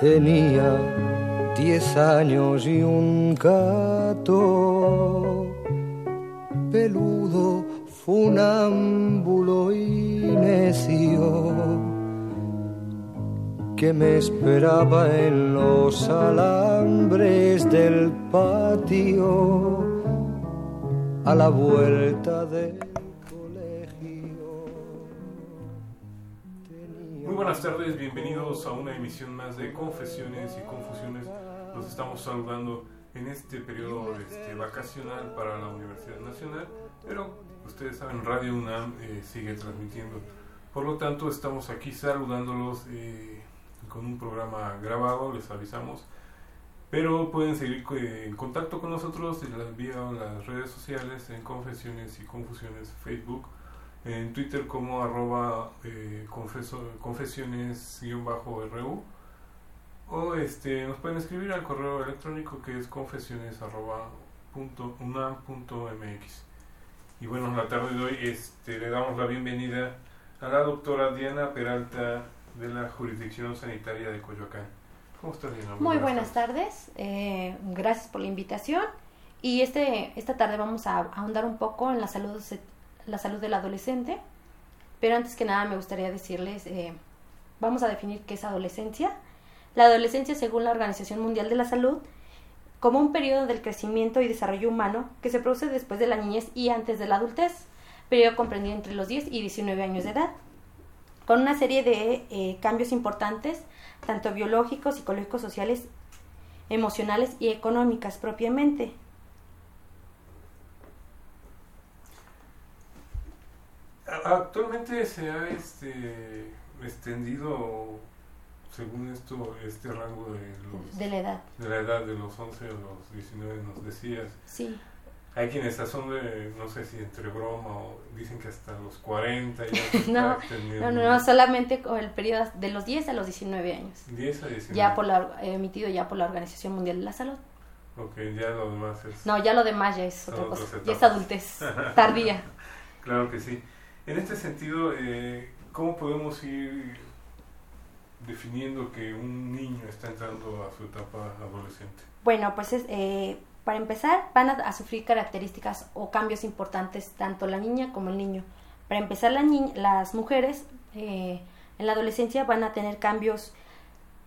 Tenía diez años y un gato peludo, funámbulo y necio que me esperaba en los alambres del patio a la vuelta del buenas tardes, bienvenidos a una emisión más de Confesiones y Confusiones. Los estamos saludando en este periodo este, vacacional para la Universidad Nacional, pero ustedes saben, Radio UNAM eh, sigue transmitiendo. Por lo tanto, estamos aquí saludándolos eh, con un programa grabado, les avisamos. Pero pueden seguir eh, en contacto con nosotros vía las redes sociales en Confesiones y Confusiones Facebook en Twitter como arroba eh, confesiones-ru. O este, nos pueden escribir al correo electrónico que es confesiones arroba punto punto mx. Y bueno, la tarde de hoy este, le damos la bienvenida a la doctora Diana Peralta de la Jurisdicción Sanitaria de Coyoacán. ¿Cómo estás, Diana? Muy, buenas, tardes, Eh, gracias por la invitación. Y este, esta tarde vamos a ahondar un poco en la salud la salud del adolescente. Pero antes que nada me gustaría decirles, eh, vamos a definir qué es adolescencia. La adolescencia, según la Organización Mundial de la Salud, como un periodo del crecimiento y desarrollo humano que se produce después de la niñez y antes de la adultez, periodo comprendido entre los 10 y 19 años de edad, con una serie de eh, cambios importantes, tanto biológicos, psicológicos, sociales, emocionales y económicas propiamente. Actualmente se ha este, extendido, según esto, este rango de, los, de la edad. De la edad de los 11 a los 19, nos decías. Sí. Hay quienes son de, no sé si entre broma o dicen que hasta los 40 ya no, no, no, solamente con el periodo de los 10 a los 19 años. 10 a 19. Ya por la, emitido ya por la Organización Mundial de la Salud. Ok, ya lo demás es... No, ya lo demás ya es otra cosa. Ya es adultez, tardía. claro que sí. En este sentido, eh, ¿cómo podemos ir definiendo que un niño está entrando a su etapa adolescente? Bueno, pues es, eh, para empezar van a, sufrir características o cambios importantes tanto la niña como el niño. Para empezar, la las mujeres eh, en la adolescencia van a tener cambios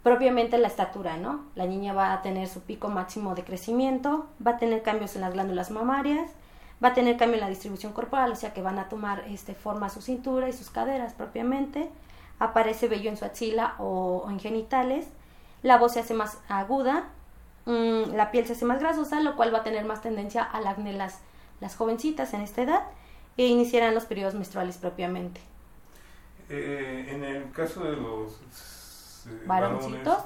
propiamente en la estatura, ¿no? La niña va a tener su pico máximo de crecimiento, va a tener cambios en las glándulas mamarias, va a tener cambio en la distribución corporal, o sea que van a tomar este, forma su cintura y sus caderas propiamente, aparece vello en su axila o, en genitales, la voz se hace más aguda, mm, la piel se hace más grasosa, lo cual va a tener más tendencia al acné las, las jovencitas en esta edad e iniciarán los periodos menstruales propiamente. Eh, en el caso de los eh, varoncitos,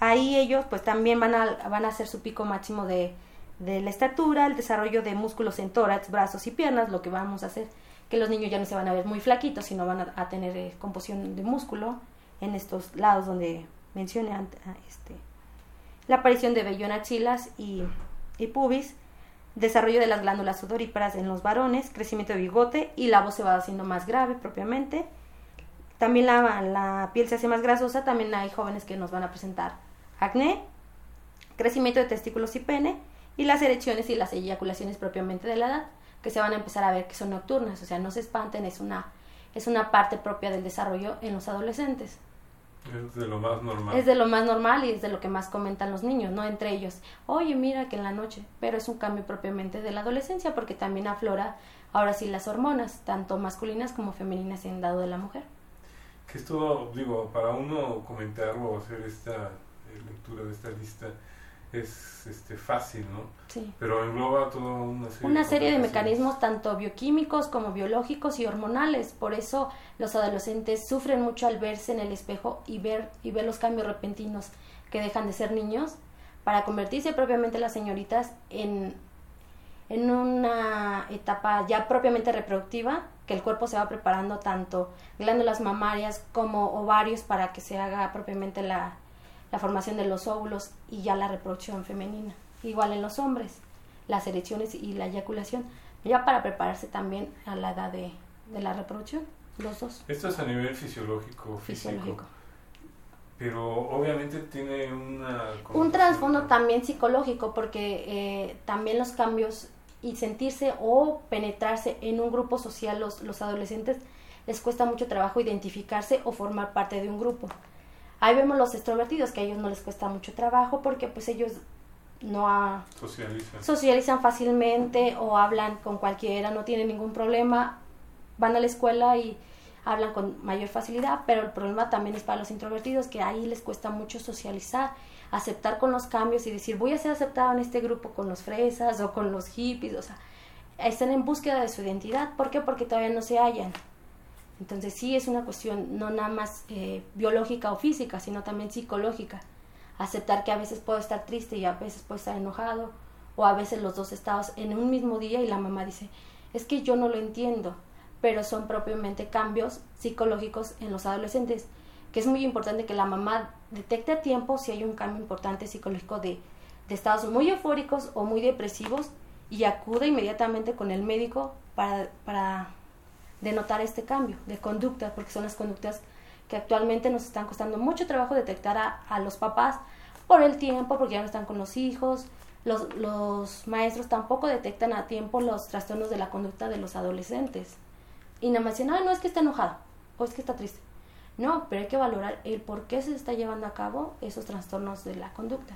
ahí ellos pues también van a, van a hacer su pico máximo de, de la estatura, el desarrollo de músculos en tórax, brazos y piernas, lo que vamos a hacer que los niños ya no se van a ver muy flaquitos, sino van a, tener eh, composición de músculo en estos lados donde mencioné antes, este, la aparición de vello en axilas y, y pubis, desarrollo de las glándulas sudoríparas en los varones, crecimiento de bigote y la voz se va haciendo más grave propiamente. También la, la piel se hace más grasosa, también hay jóvenes que nos van a presentar acné, crecimiento de testículos y pene, y las erecciones y las eyaculaciones propiamente de la edad, que se van a empezar a ver que son nocturnas, o sea, no se espanten, es una, es una parte propia del desarrollo en los adolescentes. Es de lo más normal. Es de lo más normal y es de lo que más comentan los niños, ¿no? Entre ellos, oye, mira que en la noche, pero es un cambio propiamente de la adolescencia porque también aflora ahora sí las hormonas, tanto masculinas como femeninas en dado de la mujer. Que esto, digo, para uno comentar o hacer esta eh, lectura de esta lista, es este, fácil, ¿no? Sí. Pero engloba toda una serie, Una serie de complicaciones. mecanismos tanto bioquímicos como biológicos y hormonales. Por eso los adolescentes sufren mucho al verse en el espejo y ver, y ver los cambios repentinos que dejan de ser niños para convertirse propiamente las señoritas en, en una etapa ya propiamente reproductiva, que el cuerpo se va preparando tanto glándulas mamarias como ovarios para que se haga propiamente la, la formación de los óvulos y ya la reproducción femenina. Igual en los hombres, las erecciones y la eyaculación, ya para prepararse también a la edad de, de la reproducción, los dos, Esto es a nivel fisiológico, físico. fisiológico. Pero obviamente tiene una... Un trasfondo también psicológico, porque eh, también los cambios y sentirse o penetrarse en un grupo social, los, los adolescentes les cuesta mucho trabajo identificarse o formar parte de un grupo. Ahí vemos los extrovertidos, que a ellos no les cuesta mucho trabajo porque pues ellos no socializan fácilmente o hablan con cualquiera, no tienen ningún problema, van a la escuela y hablan con mayor facilidad, pero el problema también es para los introvertidos, que ahí les cuesta mucho socializar, aceptar con los cambios y decir, voy a ser aceptado en este grupo con los fresas o con los hippies, o sea, están en búsqueda de su identidad, ¿por qué? Porque todavía no se hallan. Entonces sí es una cuestión no nada más eh, biológica o física, sino también psicológica. Aceptar que a veces puedo estar triste y a veces puedo estar enojado, o a veces los dos estados en un mismo día y la mamá dice, es que yo no lo entiendo, pero son propiamente cambios psicológicos en los adolescentes, que es muy importante que la mamá detecte a tiempo si hay un cambio importante psicológico de, de estados muy eufóricos o muy depresivos y acude inmediatamente con el médico para, para denotar este cambio de conducta, porque son las conductas que actualmente nos están costando mucho trabajo detectar a, a los papás por el tiempo, porque ya no están con los hijos. Los, los maestros tampoco detectan a tiempo los trastornos de la conducta de los adolescentes. Y nada más dicen, ah, no es que está enojado o es que está triste. No, pero hay que valorar el por qué se está llevando a cabo esos trastornos de la conducta.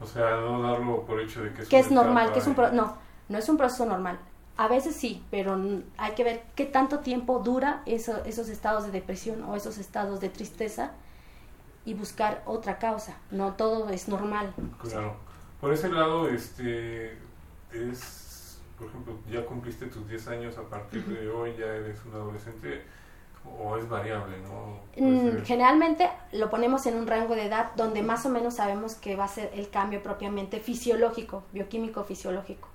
O sea, no darlo por hecho de que es Que es normal, que es un... pro- no, no es un proceso normal. A veces sí, pero hay que ver qué tanto tiempo dura eso- esos estados de depresión o esos estados de tristeza y buscar otra causa. No todo es normal. Claro. Por ese lado, este es, por ejemplo, ya cumpliste tus 10 años, a partir de hoy ya eres un adolescente, o es variable, ¿no? Mm, Generalmente lo ponemos en un rango de edad donde más o menos sabemos que va a ser el cambio propiamente fisiológico, bioquímico fisiológico.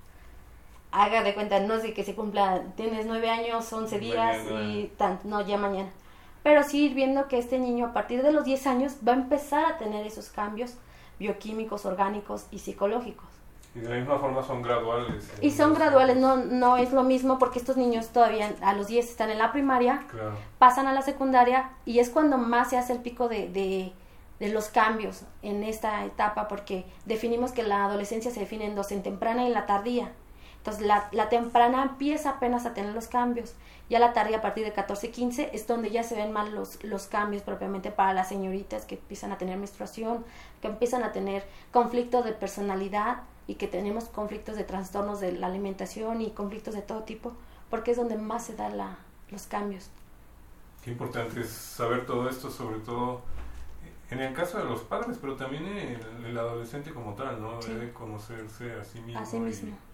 Haga de cuenta, no sé que se cumpla, tienes nueve años, 11 días Mañana. y tan, no, ya mañana. Pero sí ir viendo que este niño a partir de los 10 años va a empezar a tener esos cambios bioquímicos, orgánicos y psicológicos. Y de la misma forma son graduales. Y son graduales, no, no es lo mismo porque estos niños todavía a los 10 están en la primaria, Claro. pasan a la secundaria y es cuando más se hace el pico de, de, de los cambios en esta etapa porque definimos que la adolescencia se define en dos, en temprana y en la tardía. Entonces la, la temprana empieza apenas a tener los cambios. Ya la tardía a partir de 14, 15 es donde ya se ven más los, los cambios propiamente para las señoritas que empiezan a tener menstruación, que empiezan a tener conflictos de personalidad y que tenemos conflictos de trastornos de la alimentación y conflictos de todo tipo, porque es donde más se dan la, los cambios. Qué importante es saber todo esto, sobre todo en el caso de los padres, pero también el, el adolescente como tal, ¿no? Sí. Debe conocerse a sí mismo, Así mismo. y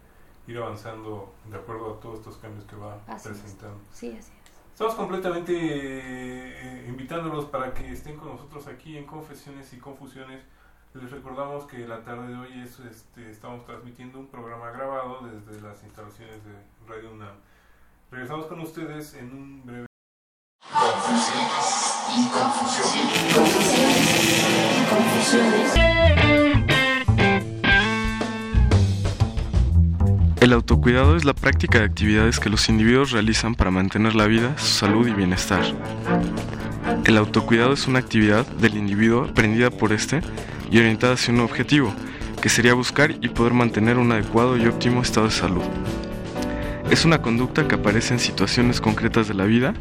ir avanzando de acuerdo a todos estos cambios que va Así es. presentando. Sí, así es. Estamos completamente eh, invitándolos para que estén con nosotros aquí en Confesiones y Confusiones. Les recordamos que la tarde de hoy es, este, estamos transmitiendo un programa grabado desde las instalaciones de Radio UNAM. Regresamos con ustedes en un breve El autocuidado es la práctica de actividades que los individuos realizan para mantener la vida, su salud y bienestar. El autocuidado es una actividad del individuo aprendida por este y orientada hacia un objetivo, que sería buscar y poder mantener un adecuado y óptimo estado de salud. Es una conducta que aparece en situaciones concretas de la vida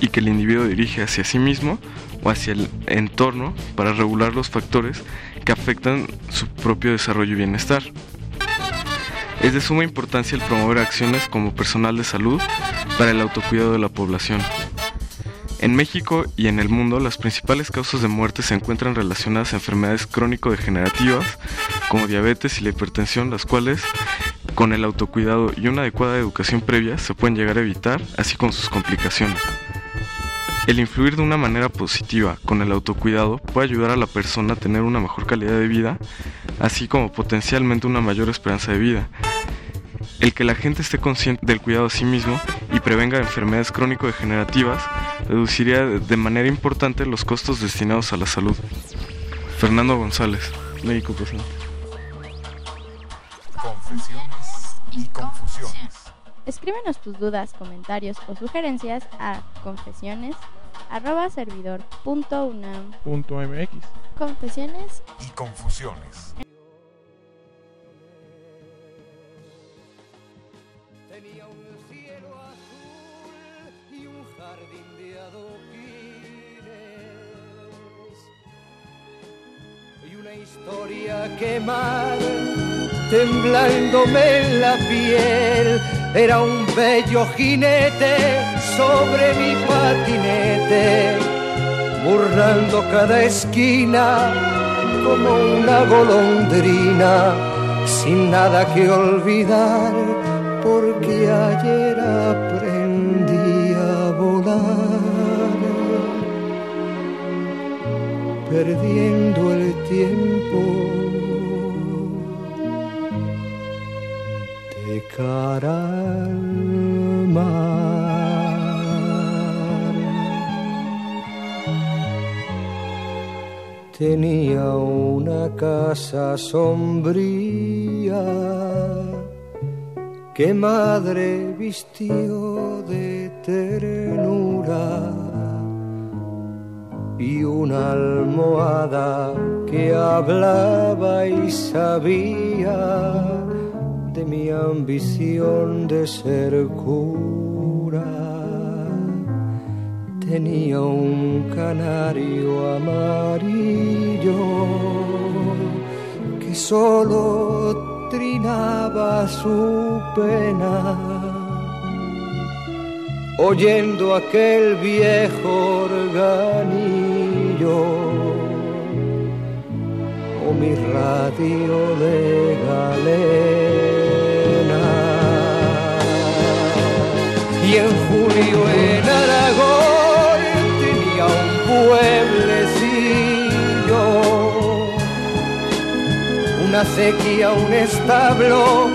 y que el individuo dirige hacia sí mismo o hacia el entorno para regular los factores que afectan su propio desarrollo y bienestar. Es de suma importancia el promover acciones como personal de salud para el autocuidado de la población. En México y en el mundo, las principales causas de muerte se encuentran relacionadas a enfermedades crónico-degenerativas como diabetes y la hipertensión, las cuales con el autocuidado y una adecuada educación previa se pueden llegar a evitar, así con sus complicaciones. El influir de una manera positiva con el autocuidado puede ayudar a la persona a tener una mejor calidad de vida, así como potencialmente una mayor esperanza de vida. El que la gente esté consciente del cuidado a sí mismo y prevenga enfermedades crónico-degenerativas reduciría de manera importante los costos destinados a la salud. Fernando González, médico presente. Confesiones y confusiones. Escríbenos tus dudas, comentarios o sugerencias a confesiones arroba servidor punto unam Punto MX. confesiones Y confusiones. Tenía un cielo azul y un jardín de adoquines y una historia quemar temblándome en la piel era un bello jinete sobre mi patinete burlando cada esquina como una golondrina sin nada que olvidar porque ayer aprendí a volar, perdiendo el tiempo cara al mar. Tenía una casa sombría que madre vistió de ternura y una almohada que hablaba y sabía ambición de ser cura. Tenía un canario amarillo que solo trinaba su pena, oyendo aquel viejo organillo o mi radio de galena. Julio en Aragón tenía un pueblecillo una sequía, un establo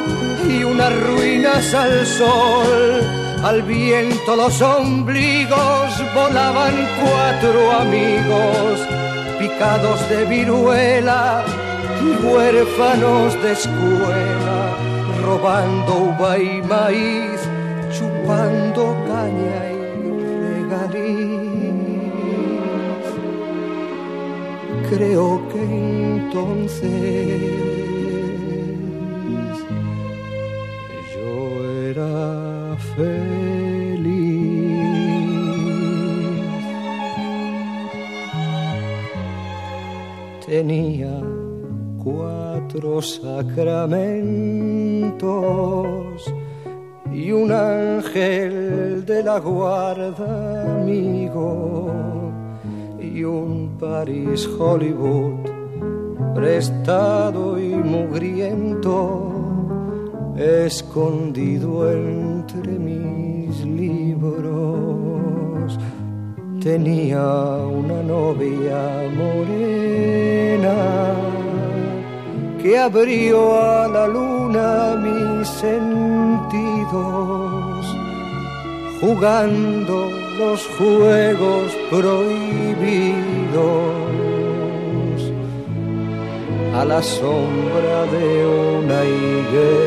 y unas ruinas al sol. Al viento los ombligos volaban cuatro amigos, picados de viruela y huérfanos de escuela, robando uva y maíz, chupando caña y regaliz creo que entonces yo era feliz. Tenía cuatro sacramentos y un ángel de la guarda amigo y un París Hollywood prestado y mugriento escondido entre mis libros. Tenía una novia morena que abrió a la luna mis sentidos jugando los juegos prohibidos a la sombra de una higuera.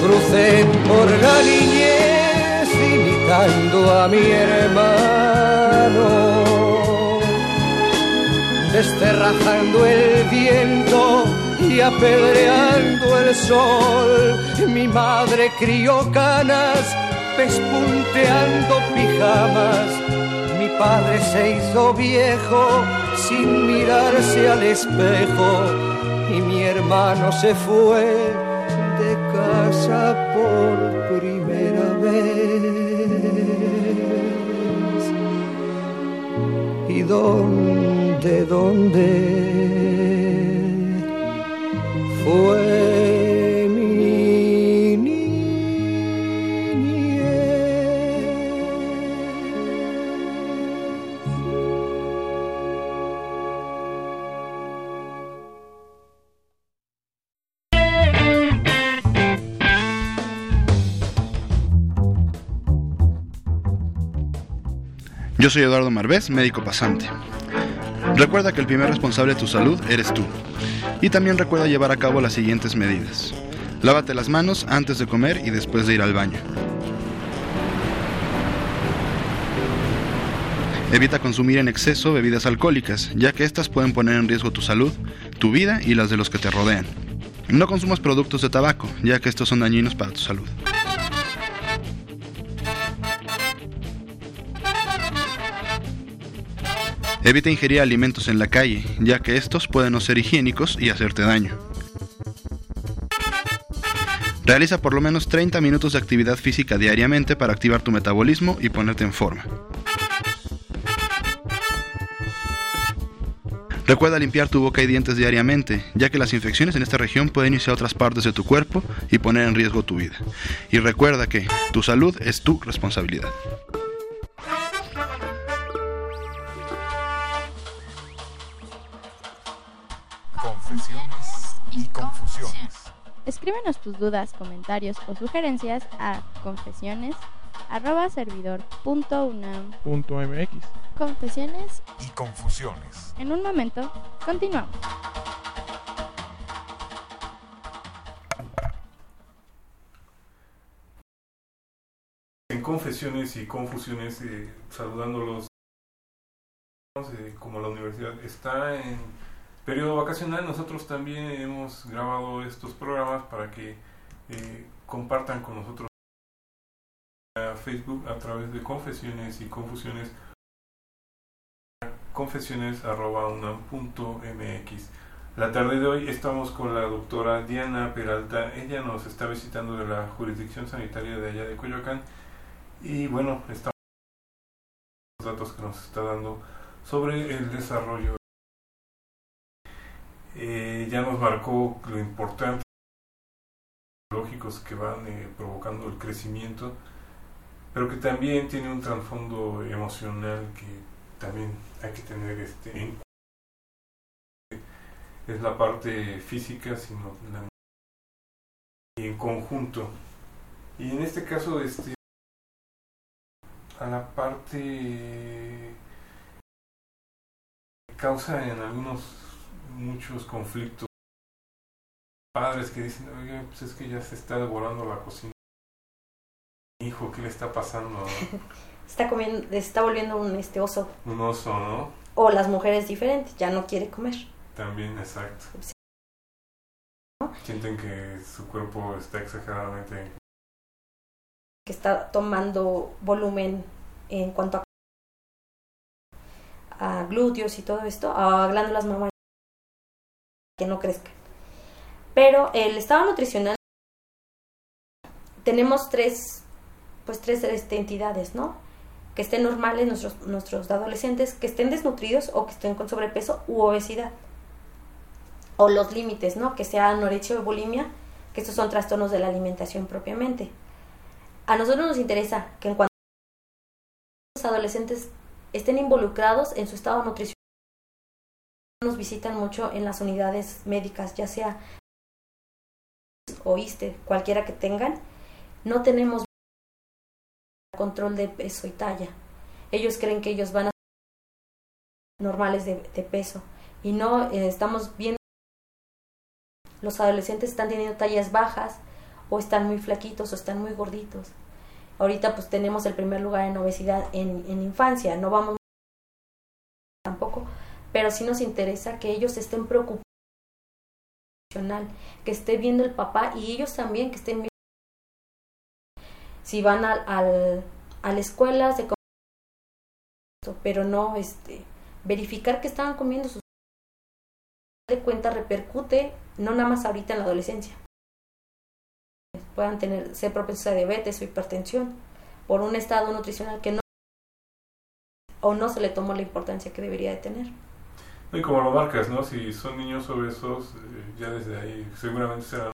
Crucé por la niñez imitando a mi hermano, desterrazando el viento y apedreando el sol. Mi madre crió canas, pespunteando pijamas. Mi padre se hizo viejo sin mirarse al espejo. Y mi hermano se fue de casa por primera vez. ¿Y dónde de dónde fue Yo soy Eduardo Marbés, médico pasante. Recuerda que el primer responsable de tu salud eres tú. Y también recuerda llevar a cabo las siguientes medidas. Lávate las manos antes de comer y después de ir al baño. Evita consumir en exceso bebidas alcohólicas, ya que estas pueden poner en riesgo tu salud, tu vida y las de los que te rodean. No consumas productos de tabaco, ya que estos son dañinos para tu salud. Evita ingerir alimentos en la calle, ya que estos pueden no ser higiénicos y hacerte daño. Realiza por lo menos 30 minutos de actividad física diariamente para activar tu metabolismo y ponerte en forma. Recuerda limpiar tu boca y dientes diariamente, ya que las infecciones en esta región pueden irse a otras partes de tu cuerpo y poner en riesgo tu vida. Y recuerda que tu salud es tu responsabilidad. Escríbenos tus dudas, comentarios o sugerencias a. .mx. Confesiones. Y confusiones. En un momento, continuamos. En confesiones y confusiones, eh, saludándolos, eh, como la universidad está en periodo vacacional, nosotros también hemos grabado estos programas para que eh, compartan con nosotros a Facebook a través de confesiones y confusiones confesiones.unam.mx La tarde de hoy estamos con la doctora Diana Peralta. Ella nos está visitando de la jurisdicción sanitaria de allá de Coyoacán. Y bueno, estamos los datos que nos está dando sobre el desarrollo. Eh, ya nos marcó lo importante lógicos que van eh, provocando el crecimiento, pero que también tiene un trasfondo emocional que también hay que tener este en es la parte física sino la y en conjunto. Y en este caso este a la parte causa en algunos muchos conflictos padres que dicen oye pues es que ya se está devorando la cocina hijo qué le está pasando Está comiendo, se está volviendo un este oso. un oso no O las mujeres diferentes, ya no quiere comer. También, exacto. Sí. Sienten que su cuerpo está exageradamente... Que está tomando volumen en cuanto a, a glúteos y todo esto, a glándulas mamarias que no crezcan. Pero el estado nutricional tenemos tres pues tres este, entidades, ¿no? Que estén normales nuestros, nuestros adolescentes, que estén desnutridos o que estén con sobrepeso u obesidad. O los límites, ¿no? Que sea anorexia o bulimia, que estos son trastornos de la alimentación propiamente. A nosotros nos interesa que en cuanto los adolescentes estén involucrados en su estado nutricional, nos visitan mucho en las unidades médicas, ya sea oíste, cualquiera que tengan, no tenemos control de peso y talla. Ellos creen que ellos van a ser normales de, peso y no eh, estamos viendo los adolescentes están teniendo tallas bajas o están muy flaquitos o están muy gorditos. Ahorita pues tenemos el primer lugar en obesidad en, en infancia, no vamos pero sí nos interesa que ellos estén preocupados que esté viendo el papá y ellos también que estén viendo si van al, al, a la escuela se pero no este verificar que estaban comiendo sus de cuenta repercute no nada más ahorita en la adolescencia. Puedan tener ser propensos a diabetes o hipertensión por un estado nutricional que no o no se le tomó la importancia que debería de tener Y como lo marcas, ¿no? Si son niños obesos, eh, ya desde ahí seguramente serán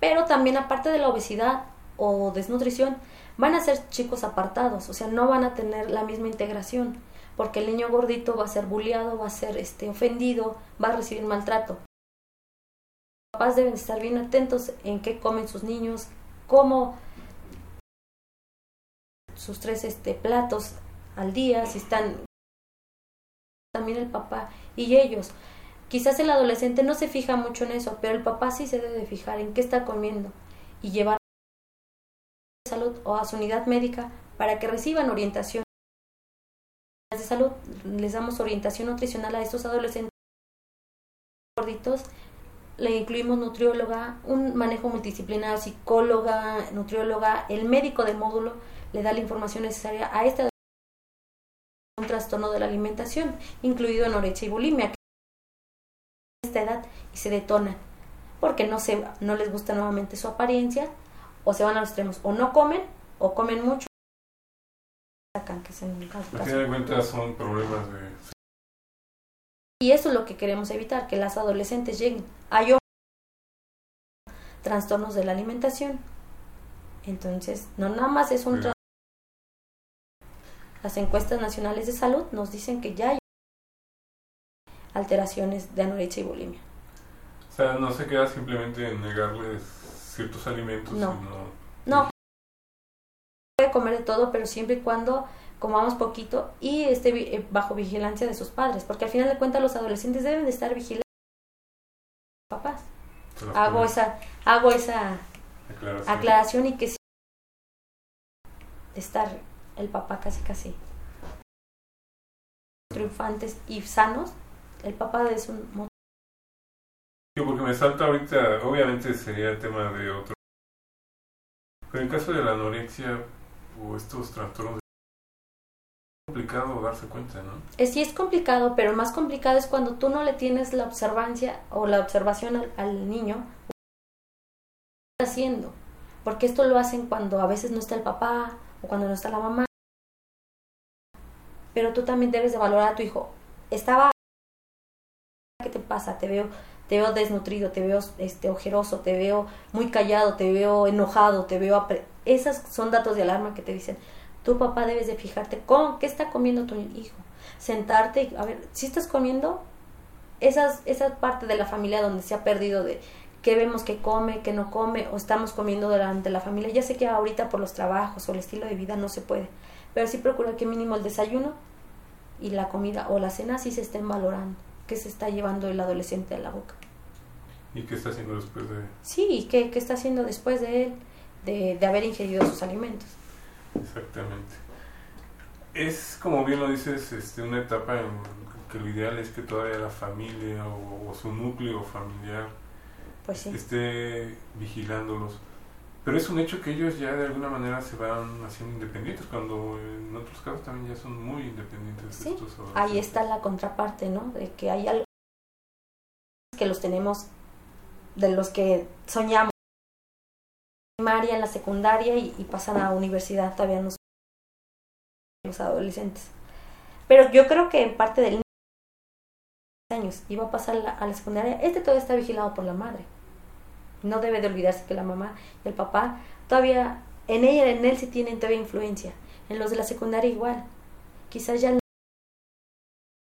Pero también aparte de la obesidad o desnutrición, van a ser chicos apartados, o sea, no van a tener la misma integración, porque el niño gordito va a ser bulleado, va a ser este ofendido, va a recibir maltrato. Los papás deben estar bien atentos en qué comen sus niños, cómo sus tres este platos al día, si están también el papá y ellos. Quizás el adolescente no se fija mucho en eso, pero el papá sí se debe de fijar en qué está comiendo y llevar a salud o a su unidad médica para que reciban orientación de salud. Les damos orientación nutricional a estos adolescentes gorditos. Le incluimos nutrióloga, un manejo multidisciplinario, psicóloga, nutrióloga, el médico del módulo le da la información necesaria a este un trastorno de la alimentación, incluido anorexia y bulimia, que a esta edad y se detonan porque no se no les gusta nuevamente su apariencia o se van a los extremos o no comen o comen mucho sacan que es en el caso cuentas son problemas de... y eso es lo que queremos evitar que las adolescentes lleguen. Hay otros trastornos de la alimentación. Entonces no nada más es un trastorno las encuestas nacionales de salud nos dicen que ya hay alteraciones de anorexia y bulimia O sea, no se queda simplemente en negarles ciertos alimentos, No. sino... No. Puede comer de todo, pero siempre y cuando comamos poquito y esté eh, bajo vigilancia de sus padres, porque al final de cuentas los adolescentes deben de estar vigilados por sus papás. Hago esa hago esa Aclaración. aclaración y que sí estar el papá casi casi triunfantes y sanos, el papá es un porque me salta ahorita, obviamente sería el tema de otro. Pero en caso de la anorexia o estos trastornos, es complicado darse cuenta, ¿no? Eh, Sí es complicado, pero más complicado es cuando tú no le tienes la observancia o la observación al, al niño ¿qué está haciendo, porque esto lo hacen cuando a veces no está el papá o cuando no está la mamá. Pero tú también debes de valorar a tu hijo. Estaba ¿qué te pasa? Te veo te veo desnutrido, te veo este ojeroso, te veo muy callado, te veo enojado, te veo esas son datos de alarma que te dicen tu papá debes de fijarte con qué está comiendo tu hijo. Sentarte y a ver, si estás comiendo, esas, esa parte de la familia donde se ha perdido de qué vemos que come, que no come, o estamos comiendo durante la familia. Ya sé que ahorita por los trabajos o el estilo de vida no se puede, pero sí procura que mínimo el desayuno y la comida o la cena sí se estén valorando, qué se está llevando el adolescente a la boca. ¿Y qué está haciendo después de...? Sí, y qué, qué está haciendo después de él, de, de haber ingerido sus alimentos. Exactamente. Es, como bien lo dices, este, una etapa en que lo ideal es que todavía la familia o, o su núcleo familiar Pues sí. esté vigilándolos. Pero es un hecho que ellos ya de alguna manera se van haciendo independientes, cuando en otros casos también ya son muy independientes Sí, estos Ahí está la contraparte, ¿no? De que hay algo que los tenemos, de los que soñamos en la primaria, en la secundaria y, y pasan a la universidad todavía no son los adolescentes. Pero yo creo que en parte del de años va a pasar la- a la secundaria, este todavía está vigilado por la madre. No debe de olvidarse que la mamá y el papá todavía, en ella, en él sí tienen todavía influencia. En los de la secundaria igual. Quizás ya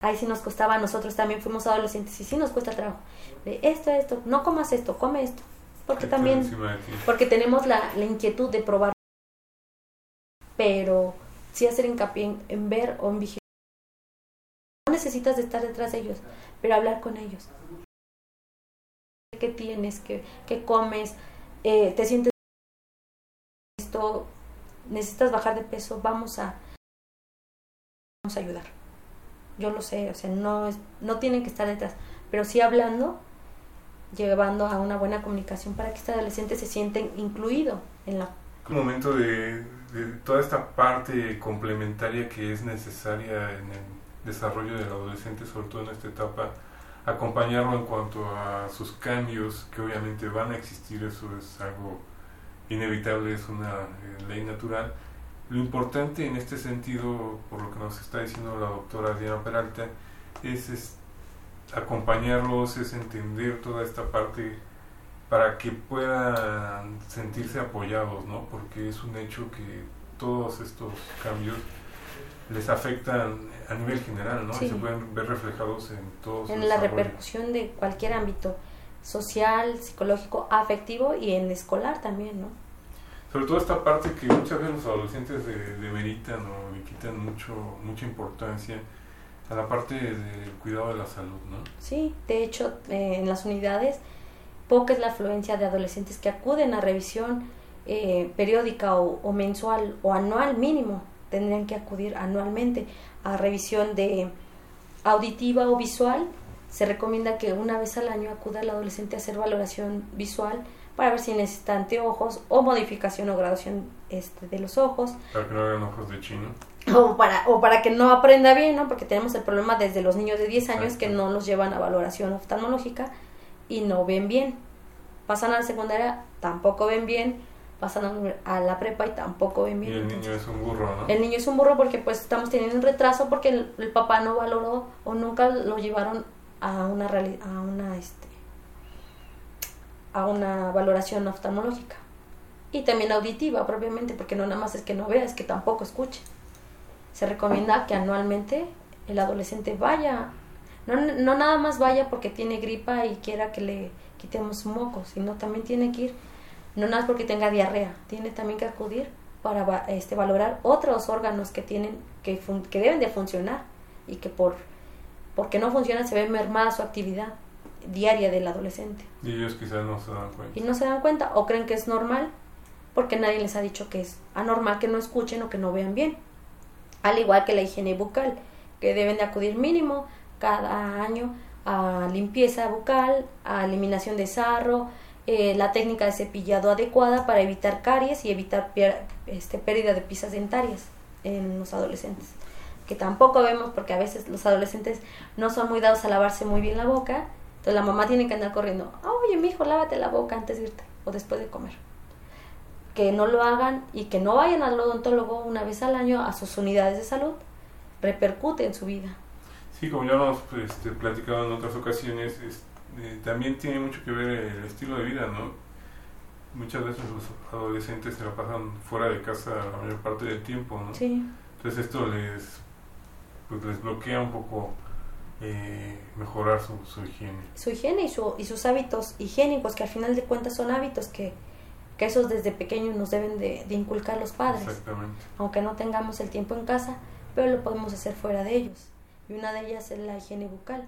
Ahí sí nos costaba, nosotros también fuimos adolescentes y sí nos cuesta trabajo. De esto, esto, no comas esto, come esto. Porque también, porque tenemos la, la inquietud de probar. Pero sí hacer hincapié en, en ver o en vigilar. No necesitas de estar detrás de ellos, pero hablar con ellos. ¿Qué tienes? ¿Qué, qué comes? Eh, ¿Te sientes esto? ¿Necesitas bajar de peso? Vamos a, vamos a ayudar yo lo sé, o sea, no, es, no tienen que estar detrás, pero sí hablando, llevando a una buena comunicación para que este adolescente se sienta incluido en la... Momento de, de toda esta parte complementaria que es necesaria en el desarrollo del adolescente, sobre todo en esta etapa, acompañarlo en cuanto a sus cambios, que obviamente van a existir, eso es algo inevitable, es una eh, ley natural. Lo importante en este sentido, por lo que nos está diciendo la doctora Diana Peralta, es, es acompañarlos, es entender toda esta parte para que puedan sentirse apoyados, ¿no? Porque es un hecho que todos estos cambios les afectan a nivel general, ¿no? Sí. Y se pueden ver reflejados en todos en la repercusión de cualquier ámbito social, psicológico, afectivo y en escolar también, ¿no? Sobre todo esta parte que muchas veces los adolescentes de- demeritan o le quitan mucho mucha importancia a la parte del cuidado de la salud, ¿no? Sí, de hecho, eh, en las unidades, poca es la afluencia de adolescentes que acuden a revisión eh, periódica o, o mensual o anual mínimo. Tendrían que acudir anualmente a revisión de auditiva o visual. Se recomienda que una vez al año acuda el adolescente a hacer valoración visual para ver si necesita anteojos o modificación o graduación este, de los ojos Para que no hagan ojos de chino. o para, o para que no aprenda bien, ¿no? Porque tenemos el problema desde los niños de 10 años Exacto. que no los llevan a valoración oftalmológica y no ven bien. Pasan a la secundaria, tampoco ven bien. Pasan a la- prepa y tampoco ven Y bien. el Entonces, niño es un burro, ¿no? el niño es un burro porque pues estamos teniendo un retraso porque el, el papá no valoró o nunca lo llevaron a una a una este a una valoración oftalmológica y también auditiva propiamente porque no nada más es que no vea es que tampoco escuche se recomienda que anualmente el adolescente vaya no, no nada más vaya porque tiene gripa y quiera que le quitemos su moco sino también tiene que ir no nada más porque tenga diarrea tiene también que acudir para este, valorar otros órganos que tienen que, fun- que deben de funcionar y que por porque no funcionan se ve mermada su actividad diaria del adolescente Y ellos quizás no se dan cuenta. y no se dan cuenta o creen que es normal porque nadie les ha dicho que es anormal que no escuchen o que no vean bien. Al igual que la higiene bucal, que deben de acudir mínimo cada año a limpieza bucal, a eliminación de sarro, eh, la técnica de cepillado adecuada para evitar caries y evitar este, pérdida de piezas dentarias en los adolescentes. Que tampoco vemos porque a veces los adolescentes no son muy dados a lavarse muy bien la boca, entonces la mamá tiene que andar corriendo, "Ah, oye, mijo, lávate la boca antes de irte o después de comer. Que no lo hagan y que no vayan al odontólogo una vez al año a sus unidades de salud, repercute en su vida. Sí, como ya hemos este, platicado en otras ocasiones, es- eh, también tiene mucho que ver el estilo de vida, ¿no? Muchas veces los adolescentes se la pasan fuera de casa la mayor parte del tiempo, ¿no? Sí, Entonces esto les, pues, les bloquea un poco eh, mejorar su, su higiene. su higiene y, su, y sus hábitos higiénicos, que al final de cuentas son hábitos que, que esos desde pequeños nos deben de, de inculcar los padres. Exactamente. aunque no tengamos el tiempo en casa, pero lo podemos hacer fuera de ellos. Y una de ellas es la higiene bucal.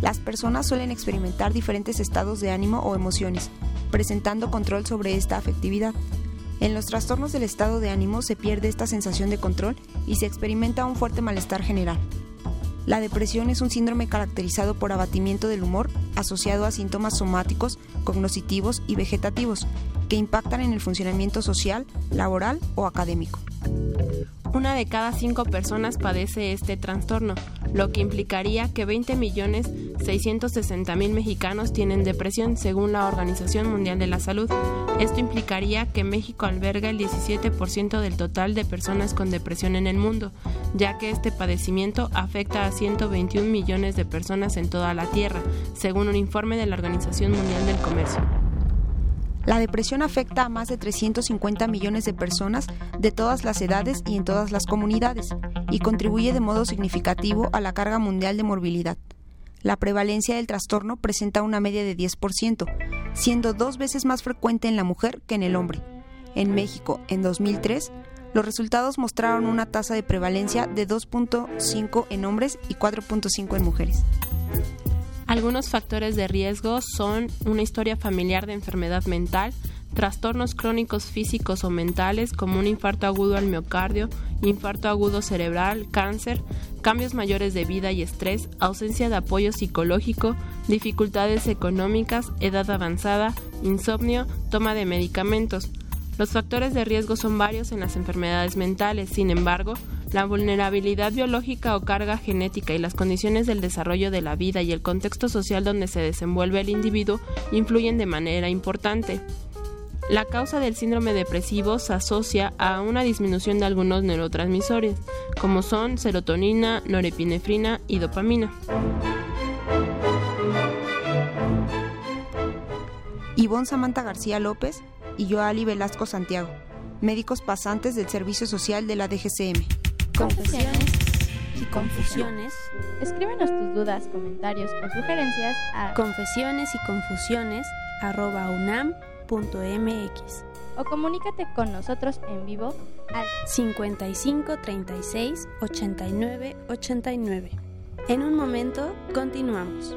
Las personas suelen experimentar diferentes estados de ánimo o emociones, presentando control sobre esta afectividad. En los trastornos del estado de ánimo se pierde esta sensación de control y se experimenta un fuerte malestar general. La depresión es un síndrome caracterizado por abatimiento del humor asociado a síntomas somáticos, cognitivos y vegetativos que impactan en el funcionamiento social, laboral o académico. Una de cada cinco personas padece este trastorno, lo que implicaría que 20 millones 660 mil mexicanos tienen depresión según la Organización Mundial de la Salud. Esto implicaría que México alberga el 17% del total de personas con depresión en el mundo, ya que este padecimiento afecta a 121 millones de personas en toda la Tierra, según un informe de la Organización Mundial del Comercio. La depresión afecta a más de 350 millones de personas de todas las edades y en todas las comunidades, y contribuye de modo significativo a la carga mundial de morbilidad. La prevalencia del trastorno presenta una media de 10%, siendo dos veces más frecuente en la mujer que en el hombre. En México, en 2003, los resultados mostraron una tasa de prevalencia de 2.5 en hombres y 4.5 en mujeres. Algunos factores de riesgo son una historia familiar de enfermedad mental, trastornos crónicos físicos o mentales como un infarto agudo al miocardio, infarto agudo cerebral, cáncer, cambios mayores de vida y estrés, ausencia de apoyo psicológico, dificultades económicas, edad avanzada, insomnio, toma de medicamentos. Los factores de riesgo son varios en las enfermedades mentales, sin embargo, la vulnerabilidad biológica o carga genética y las condiciones del desarrollo de la vida y el contexto social donde se desenvuelve el individuo influyen de manera importante. La causa del síndrome depresivo se asocia a una disminución de algunos neurotransmisores, como son serotonina, norepinefrina y dopamina. Ivonne Samantha García López y Joali Velasco Santiago, médicos pasantes del Servicio Social de la DGCM. Confesiones y confusiones. Escríbenos tus dudas, comentarios o sugerencias a confesiones y confusiones o comunícate con nosotros en vivo al 55 36 89 89. En un momento continuamos.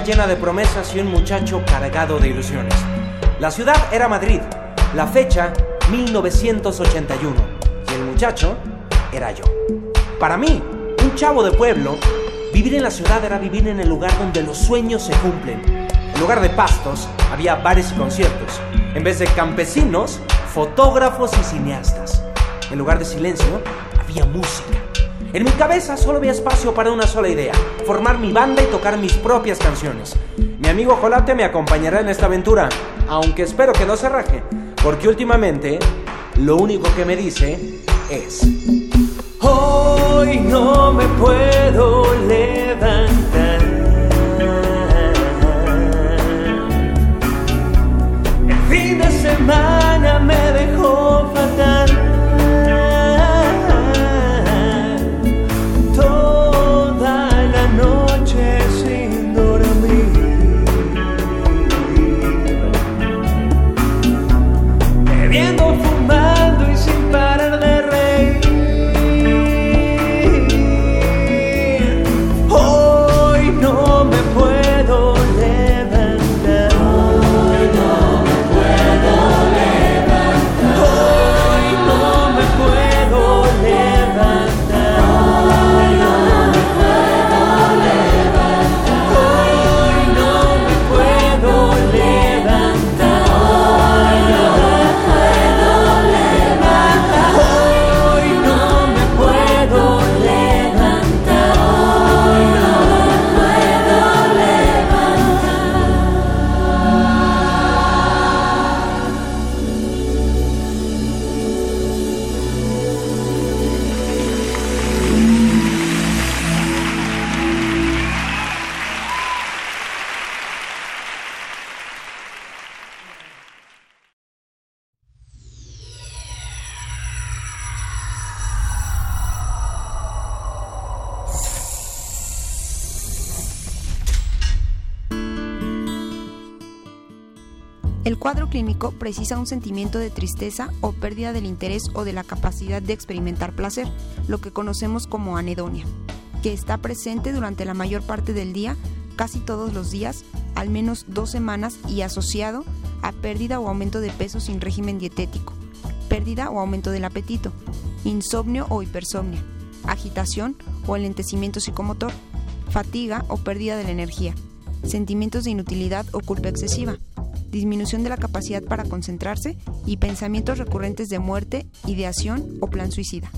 Llena de promesas y un muchacho cargado de ilusiones. La ciudad era Madrid, la fecha 1981 y el muchacho era yo. Para mí, un chavo de pueblo, vivir en la ciudad era vivir en el lugar donde los sueños se cumplen. En lugar de pastos, había bares y conciertos. En vez de campesinos, fotógrafos y cineastas. En lugar de silencio, había música. En mi cabeza solo había espacio para una sola idea, formar mi banda y tocar mis propias canciones. Mi amigo Jolate me acompañará en esta aventura, aunque espero que no se raje, porque últimamente lo único que me dice es... Hoy no me puedo precisa un sentimiento de tristeza o pérdida del interés o de la capacidad de experimentar placer, lo que conocemos como anedonia, que está presente durante la mayor parte del día, casi todos los días, al menos dos semanas y asociado a pérdida o aumento de peso sin régimen dietético, pérdida o aumento del apetito, insomnio o hipersomnia, agitación o enlentecimiento psicomotor, fatiga o pérdida de la energía, sentimientos de inutilidad o culpa excesiva, disminución de la capacidad para concentrarse y pensamientos recurrentes de muerte, ideación o plan suicida.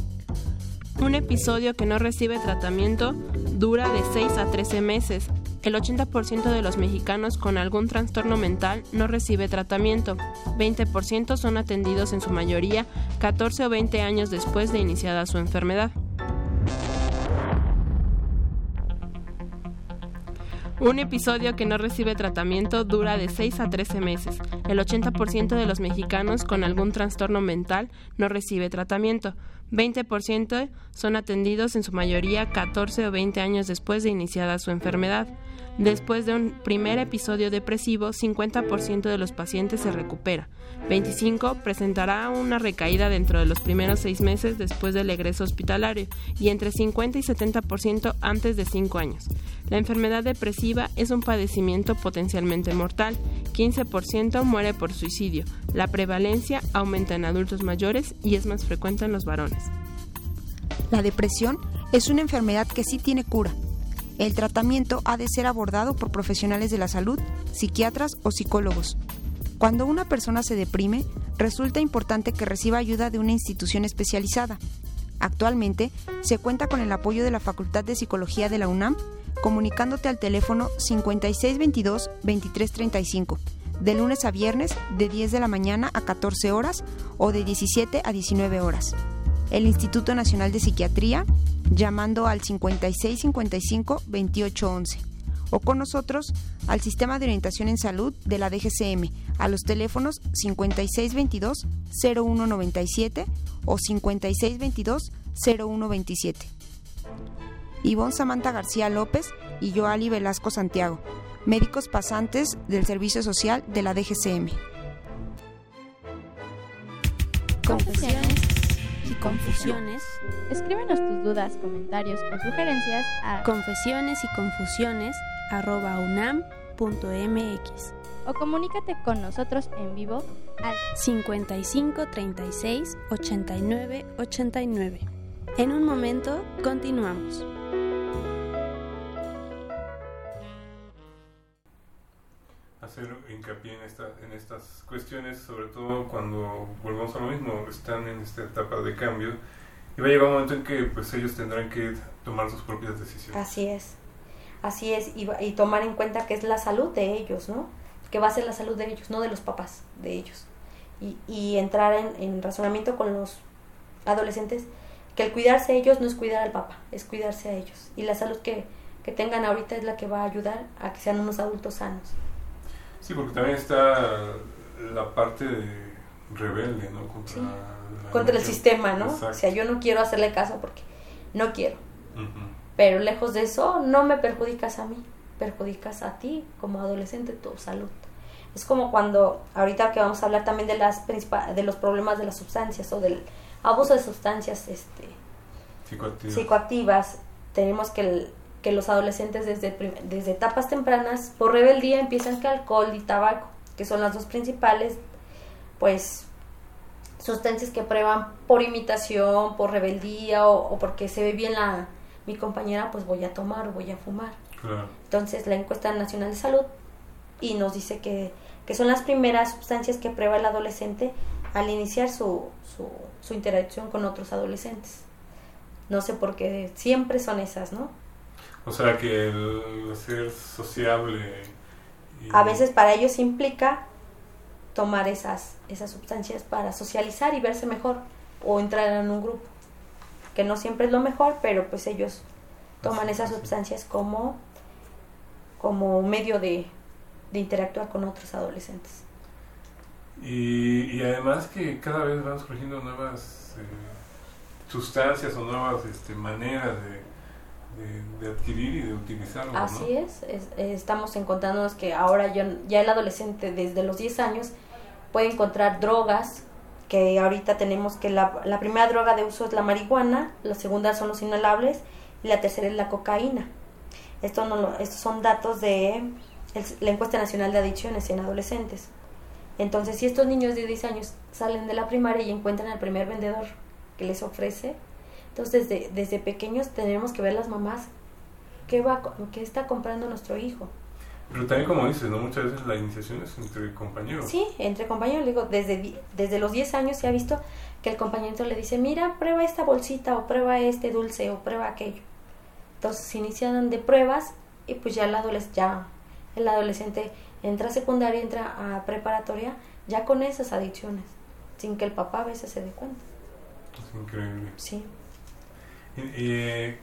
Un episodio que no recibe tratamiento dura de 6 a 13 meses. El 80% de los mexicanos con algún trastorno mental no recibe tratamiento. 20% son atendidos en su mayoría 14 o 20 años después de iniciada su enfermedad. Un episodio que no recibe tratamiento dura de 6 a 13 meses. El 80% de los mexicanos con algún trastorno mental no recibe tratamiento. 20% son atendidos en su mayoría 14 o 20 años después de iniciada su enfermedad. Después de un primer episodio depresivo, 50% de los pacientes se recupera. 25 presentará una recaída dentro de los primeros seis meses después del egreso hospitalario y entre 50 y 70% antes de 5 años. La enfermedad depresiva es un padecimiento potencialmente mortal. 15% muere por suicidio. La prevalencia aumenta en adultos mayores y es más frecuente en los varones. La depresión es una enfermedad que sí tiene cura. El tratamiento ha de ser abordado por profesionales de la salud, psiquiatras o psicólogos. Cuando una persona se deprime, resulta importante que reciba ayuda de una institución especializada. Actualmente se cuenta con el apoyo de la Facultad de Psicología de la UNAM, comunicándote al teléfono 5622-2335, de lunes a viernes de 10 de la mañana a 14 horas o de 17 a 19 horas. El Instituto Nacional de Psiquiatría, llamando al 5655-2811 o con nosotros al Sistema de Orientación en Salud de la DGCM a los teléfonos 5622-0197 o 5622-0127. Ivonne Samantha García López y Joali Velasco Santiago, médicos pasantes del Servicio Social de la DGCM. Confesiones y confusiones. Escríbenos tus dudas, comentarios o sugerencias a confesiones y confusiones arroba unam.mx o comunícate con nosotros en vivo al 55 36 89 89. En un momento continuamos. Hacer hincapié en, esta, en estas cuestiones, sobre todo cuando volvamos a lo mismo, están en esta etapa de cambio y va a llegar un momento en que pues ellos tendrán que tomar sus propias decisiones. Así es, así es, y, y tomar en cuenta que es la salud de ellos, ¿no? Que va a ser la salud de ellos, no de los papás, de ellos. Y, y entrar en, en razonamiento con los adolescentes, que el cuidarse a ellos no es cuidar al papá, es cuidarse a ellos. Y la salud que, que tengan ahorita es la que va a ayudar a que sean unos adultos sanos. Sí, porque también está la parte de rebelde, ¿no? Contra, Contra el sistema, ¿no? Exacto. O sea, yo no quiero hacerle caso porque no quiero. Pero lejos de eso, no me perjudicas a mí, perjudicas a ti como adolescente tu salud. Es como cuando, ahorita que vamos a hablar también de, las principa- de los problemas de las sustancias o del abuso de sustancias este, Psicoactivas. psicoactivas, tenemos que, el- que los adolescentes desde, desde etapas tempranas, por rebeldía, empiezan que alcohol y tabaco, que son las dos principales, pues, sustancias que prueban por imitación, por rebeldía o, o porque se ve bien la, mi compañera, pues voy a tomar o voy a fumar. Claro. Entonces, la encuesta nacional de salud y nos dice que, que son las primeras sustancias que prueba el adolescente al iniciar su, su, su interacción con otros adolescentes. No sé por qué siempre son esas, ¿no? O sea que el ser sociable y- A veces para ellos implica tomar esas, esas sustancias para socializar y verse mejor o entrar en un grupo, que no siempre es lo mejor, pero pues ellos toman esas sustancias como, como medio de, de interactuar con otros adolescentes. Y, y además que cada vez van surgiendo nuevas eh, sustancias o nuevas este, maneras de, de- de adquirir y de utilizarlo, Así es, es- estamos encontrándonos que ahora ya, ya el adolescente desde los 10 años puede encontrar drogas, que ahorita tenemos que la, primera droga de uso es la marihuana, la segunda son los inhalables y la tercera es la cocaína. Esto no lo- estos son datos de la encuesta nacional de adicciones en adolescentes. Entonces, si estos niños de 10 años salen de la primaria y encuentran al primer vendedor que les ofrece, entonces desde, desde pequeños tenemos que ver las mamás qué, va, qué está comprando nuestro hijo. Pero también como dices, ¿no? Muchas veces la iniciación es entre compañeros. Sí, entre compañeros, digo, desde, desde los 10 años se ha visto que el compañero le dice, mira, prueba esta bolsita o prueba este dulce o prueba aquello. Entonces se inician de pruebas y pues ya el, adoles- ya el adolescente entra a secundaria, entra a preparatoria, ya con esas adicciones, sin que el papá a veces se dé cuenta. Es increíble. Sí. Y, y,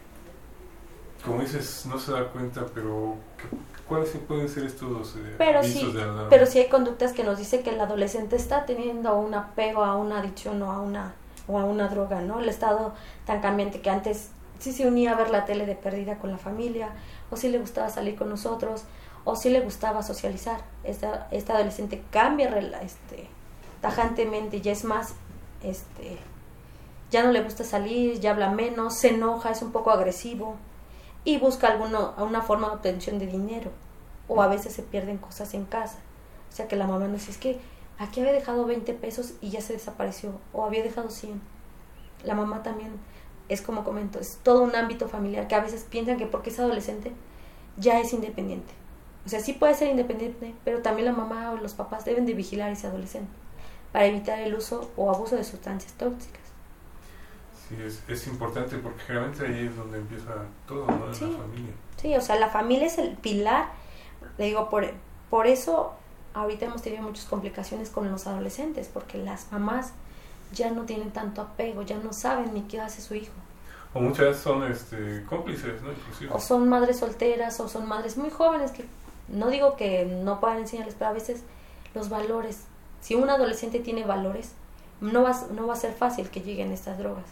como dices, no se da cuenta, pero ¿qué- ¿cuáles pueden ser estos eh, Pero avisos sí, de alarma? pero sí hay conductas que nos dice que el adolescente está teniendo un apego a una adicción o a una o a una droga, ¿no? El estado tan cambiante que antes sí se unía a ver la tele de perdida con la familia, o sí le gustaba salir con nosotros, o sí le gustaba socializar. Esta, este adolescente cambia este, tajantemente, ya es más, este, ya no le gusta salir, ya habla menos, se enoja, es un poco agresivo y busca alguno, una forma de obtención de dinero. O a veces se pierden cosas en casa. O sea que la mamá nos dice, es que aquí había dejado 20 pesos y ya se desapareció. O había dejado 100. La mamá también, es como comento, es todo un ámbito familiar que a veces piensan que porque es adolescente ya es independiente. O sea, sí puede ser independiente, pero también la mamá o los papás deben de vigilar a ese adolescente para evitar el uso o abuso de sustancias tóxicas. Sí, es, es importante porque generalmente ahí es donde empieza todo, ¿no? En Sí. la familia. Sí, o sea, la familia es el pilar. Le digo, por, por eso ahorita hemos tenido muchas complicaciones con los adolescentes, porque las mamás ya no tienen tanto apego, ya no saben ni qué hace su hijo. O muchas veces son este, cómplices, ¿no? Inclusive. O son madres solteras o son madres muy jóvenes que no digo que no puedan enseñarles, pero a veces los valores, si un adolescente tiene valores, no va, no va a ser fácil que lleguen estas drogas.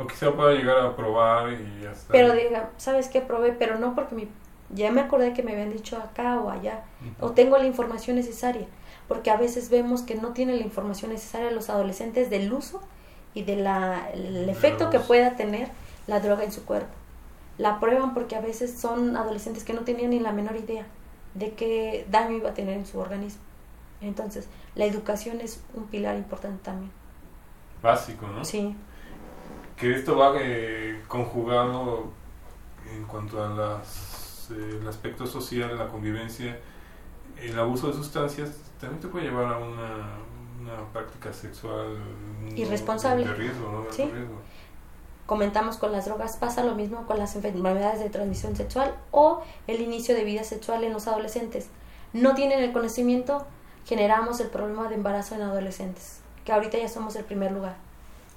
O quizá pueda llegar a probar y ya está. Pero diga, ¿sabes qué? Probé, pero no porque mi, ya me acordé que me habían dicho acá o allá, o tengo la información necesaria, porque a veces vemos que no tienen la información necesaria los adolescentes del uso y del efecto que pueda tener la droga en su cuerpo. La prueban porque a veces son adolescentes que no tenían ni la menor idea de qué daño iba a tener en su organismo. Entonces, la educación es un pilar importante también. Básico, ¿no? Sí. Que esto va eh, conjugado en cuanto a las, eh, el aspecto social, la convivencia, el abuso de sustancias también te puede llevar a una, una práctica sexual no- Irresponsable. de riesgo, ¿no? De Sí. alto riesgo. comentamos con las drogas, pasa lo mismo con las enfermedades de transmisión sexual o el inicio de vida sexual en los adolescentes. No tienen el conocimiento, generamos el problema de embarazo en adolescentes, que ahorita ya somos el primer lugar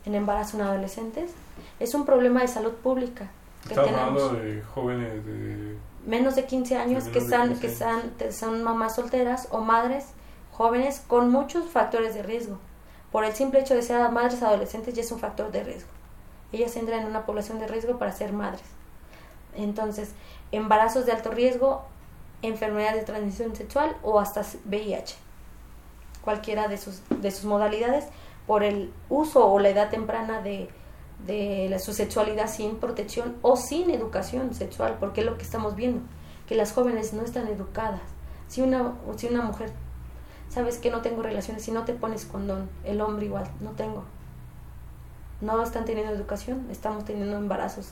en embarazo en adolescentes. Es un problema de salud pública que hablando de jóvenes de... Menos de 15 años De que, están, 15 que están, son mamás solteras o madres jóvenes con muchos factores de riesgo. Por el simple hecho de ser madres adolescentes ya es un factor de riesgo ellas entran en una población de riesgo para ser madres. Entonces, embarazos de alto riesgo, enfermedades de transmisión sexual o hasta VIH. Cualquiera de sus, de sus modalidades por el uso o la edad temprana de, de la, su sexualidad sin protección o sin educación sexual, porque es lo que estamos viendo, que las jóvenes no están educadas. Si una, si una mujer, sabes que no tengo relaciones, si no te pones condón, el hombre igual, no tengo no están teniendo educación, estamos teniendo embarazos.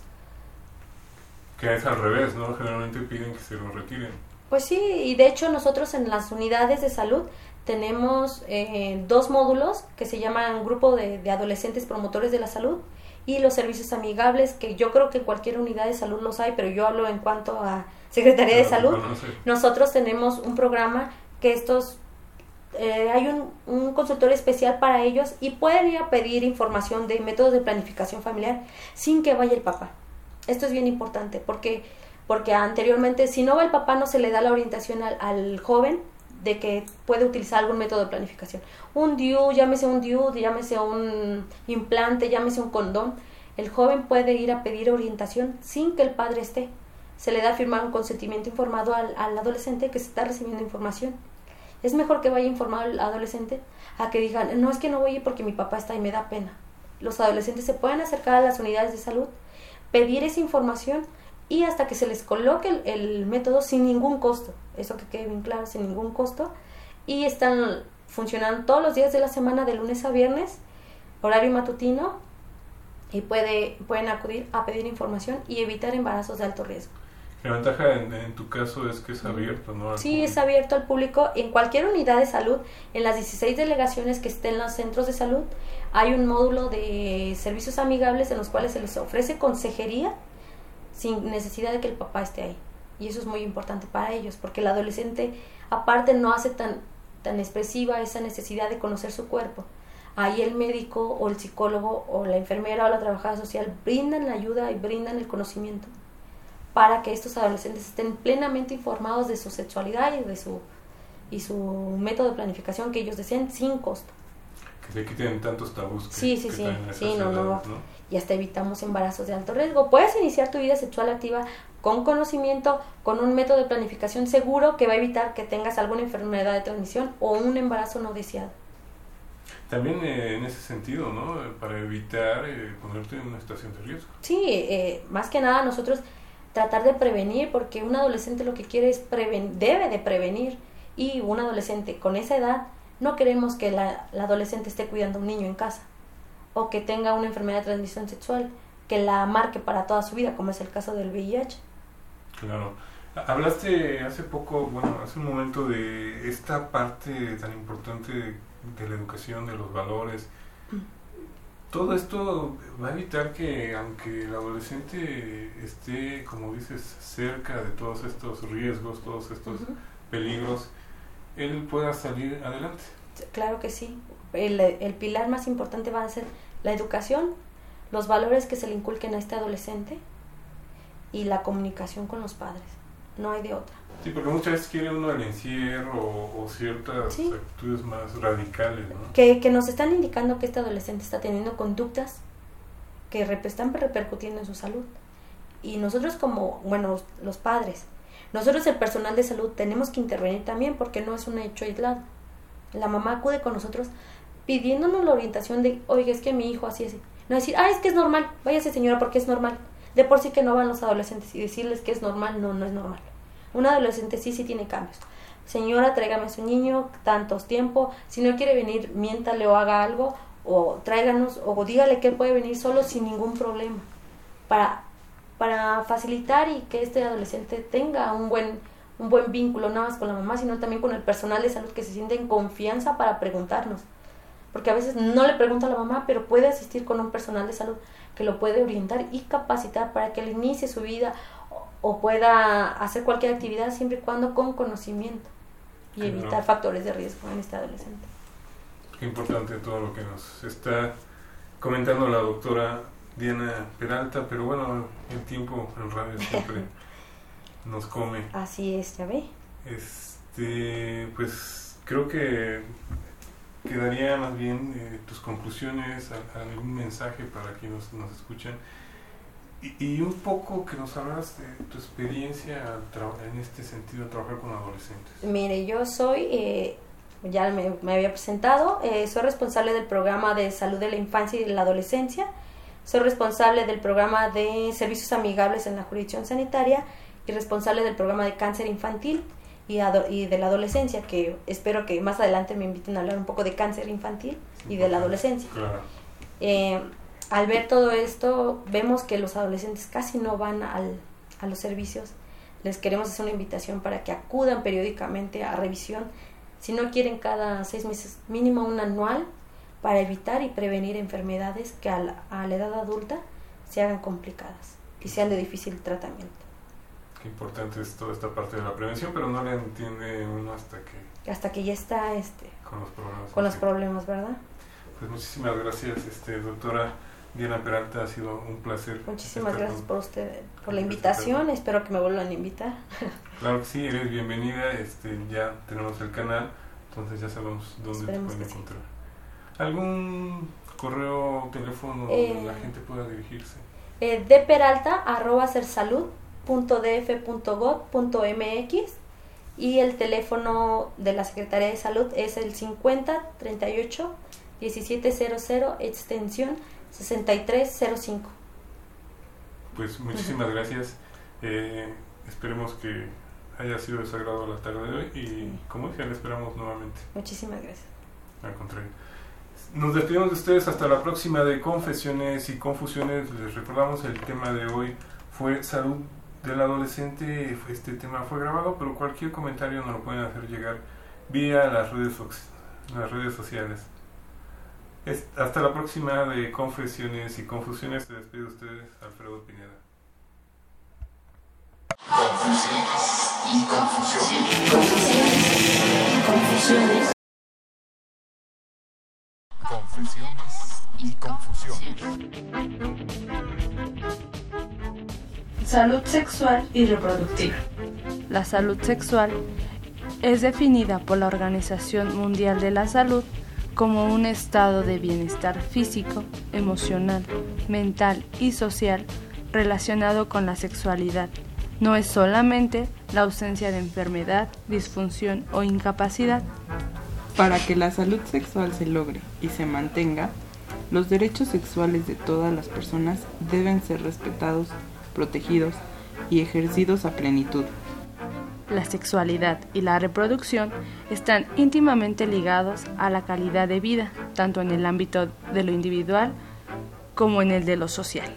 Que es al revés, ¿no? Generalmente piden que se lo retiren. Pues sí, y de hecho nosotros en las unidades de salud tenemos eh, dos módulos que se llaman Grupo de, de Adolescentes Promotores de la Salud y los servicios amigables, que yo creo que en cualquier unidad de salud los hay, pero yo hablo en cuanto a Secretaría de Salud. Nosotros tenemos un programa que estos eh, hay un, un, consultorio especial para ellos y pueden ir a pedir información de métodos de planificación familiar sin que vaya el papá. Esto es bien importante porque, porque anteriormente si no va el papá no se le da la orientación al, al joven de que puede utilizar algún método de planificación. Un DIU, llámese un DIU, llámese un implante, llámese un condón. El joven puede ir a pedir orientación sin que el padre esté. Se le da a firmar un consentimiento informado al, adolescente que se está recibiendo información Es mejor que vaya informado el adolescente a que digan, no es que no voy porque mi papá está y me da pena. Los adolescentes se pueden acercar a las unidades de salud, pedir esa información y hasta que se les coloque el, el método sin ningún costo. Eso que quede bien claro, sin ningún costo. Y están funcionando todos los días de la semana, de lunes a viernes, horario matutino, y puede, pueden acudir a pedir información y evitar embarazos de alto riesgo. La ventaja en, en tu caso es que es abierto, ¿no? Al Sí, es abierto al público en cualquier unidad de salud, en las 16 delegaciones que estén en los centros de salud. Hay un módulo de servicios amigables en los cuales se les ofrece consejería sin necesidad de que el papá esté ahí. Y eso es muy importante para ellos, porque el adolescente aparte no hace tan, tan expresiva esa necesidad de conocer su cuerpo. Ahí el médico o el psicólogo o la enfermera o la trabajadora social brindan la ayuda y brindan el conocimiento para que estos adolescentes estén plenamente informados de su sexualidad y de su y su método de planificación que ellos deseen sin costo. Se quiten tantos tabús que, Sí, sí, que sí, sí, no, no, y hasta evitamos embarazos de alto riesgo. Puedes iniciar tu vida sexual activa con conocimiento, con un método de planificación seguro que va a evitar que tengas alguna enfermedad de transmisión o un embarazo no deseado. También eh, en ese sentido, ¿no? Para evitar eh, ponerte en una situación de riesgo. Sí, eh, más que nada nosotros tratar de prevenir, porque un adolescente lo que quiere es preven debe de prevenir y un adolescente con esa edad no queremos que la, la adolescente esté cuidando a un niño en casa o que tenga una enfermedad de transmisión sexual que la marque para toda su vida, como es el caso del VIH. Claro. Hablaste hace poco, bueno, hace un momento de esta parte tan importante de la educación, de los valores. Todo esto va a evitar que, aunque el adolescente esté, como dices, cerca de todos estos riesgos, todos estos peligros, él pueda salir adelante. Claro que sí. El, el pilar más importante va a ser la educación, los valores que se le inculquen a este adolescente y la comunicación con los padres. No hay de otra. Sí, porque muchas veces quiere uno el encierro o, o ciertas Sí. actitudes más radicales, ¿no? Que, que nos están indicando que este adolescente está teniendo conductas que están repercutiendo en su salud. Y nosotros como, bueno, los padres, nosotros el personal de salud tenemos que intervenir también porque no es un hecho aislado. La mamá acude con nosotros pidiéndonos la orientación de, oiga, es que mi hijo así, así. No decir, ah, es que es normal, váyase señora porque es normal. De por sí que no van los adolescentes y decirles que es normal, no, no es normal. Un adolescente sí, sí tiene cambios. Señora, tráigame a su niño, tantos tiempo. Si no quiere venir, miéntale o haga algo. O tráiganos, o dígale que él puede venir solo sin ningún problema. Para, para facilitar y que este adolescente tenga un buen, un buen vínculo, no más con la mamá, sino también con el personal de salud que se siente en confianza para preguntarnos. Porque a veces no le pregunta a la mamá, pero puede asistir con un personal de salud que lo puede orientar y capacitar para que él inicie su vida o, pueda hacer cualquier actividad siempre y cuando con conocimiento y Claro. evitar factores de riesgo en este adolescente. Qué importante todo lo que nos está comentando la doctora Diana Peralta, pero bueno, el tiempo en radio siempre nos come. Así es, ya ve. Este, pues creo que quedaría más bien eh, tus conclusiones, algún mensaje para quienes nos escuchan y, y un poco que nos hablas de tu experiencia en este sentido, trabajar con adolescentes. Mire, yo soy, eh, ya me, me había presentado, eh, soy responsable del programa de salud de la infancia y de la adolescencia, soy responsable del programa de servicios amigables en la jurisdicción sanitaria y responsable del programa de cáncer infantil y, y de la adolescencia, que espero que más adelante me inviten a hablar un poco de cáncer infantil y de la adolescencia. Claro. Eh, al ver todo esto, vemos que los adolescentes casi no van al- a los servicios. Les queremos hacer una invitación para que acudan periódicamente a revisión. Si no quieren cada seis meses, mínimo un anual, para evitar y prevenir enfermedades que a la, a la edad adulta se hagan complicadas y sean de difícil tratamiento. Qué importante es toda esta parte de la prevención, pero no la entiende uno hasta que Hasta que ya está este, con los problemas. con los problemas, ¿verdad? Pues muchísimas gracias, este, doctora Diana Peralta, ha sido un placer. Muchísimas gracias con- por usted, por la invitación. Espero que me vuelvan a invitar. Claro que sí, eres bienvenida, este, ya tenemos el canal, entonces ya sabemos dónde Esperemos te pueden sí. ¿Algún correo, teléfono Eh, donde la gente pueda dirigirse? eh, de peralta arroba sersalud.df.gov.mx y el teléfono de la Secretaría de Salud es el 50 38 1700 extensión 6305. Pues muchísimas gracias. Eh, esperemos que haya sido de su agrado la tarde de hoy y como dije, le esperamos nuevamente. Muchísimas gracias. Al contrario. Nos despedimos de ustedes hasta la próxima de Confesiones y Confusiones. Les recordamos el tema de hoy fue salud del adolescente. Este tema fue grabado, pero cualquier comentario nos lo pueden hacer llegar vía las redes, las redes sociales. Es- hasta la próxima de Confesiones y Confusiones. Se despide de ustedes, Alfredo Pineda. Confusiones y confusiones. Confesiones y confusiones. Salud sexual y reproductiva. La salud sexual es definida por la Organización Mundial de la Salud como un estado de bienestar físico, emocional, mental y social relacionado con la sexualidad. No es solamente la ausencia de enfermedad, disfunción o incapacidad. Para que la salud sexual se logre y se mantenga, los derechos sexuales de todas las personas deben ser respetados, protegidos y ejercidos a plenitud. La sexualidad y la reproducción están íntimamente ligados a la calidad de vida, tanto en el ámbito de lo individual como en el de lo social.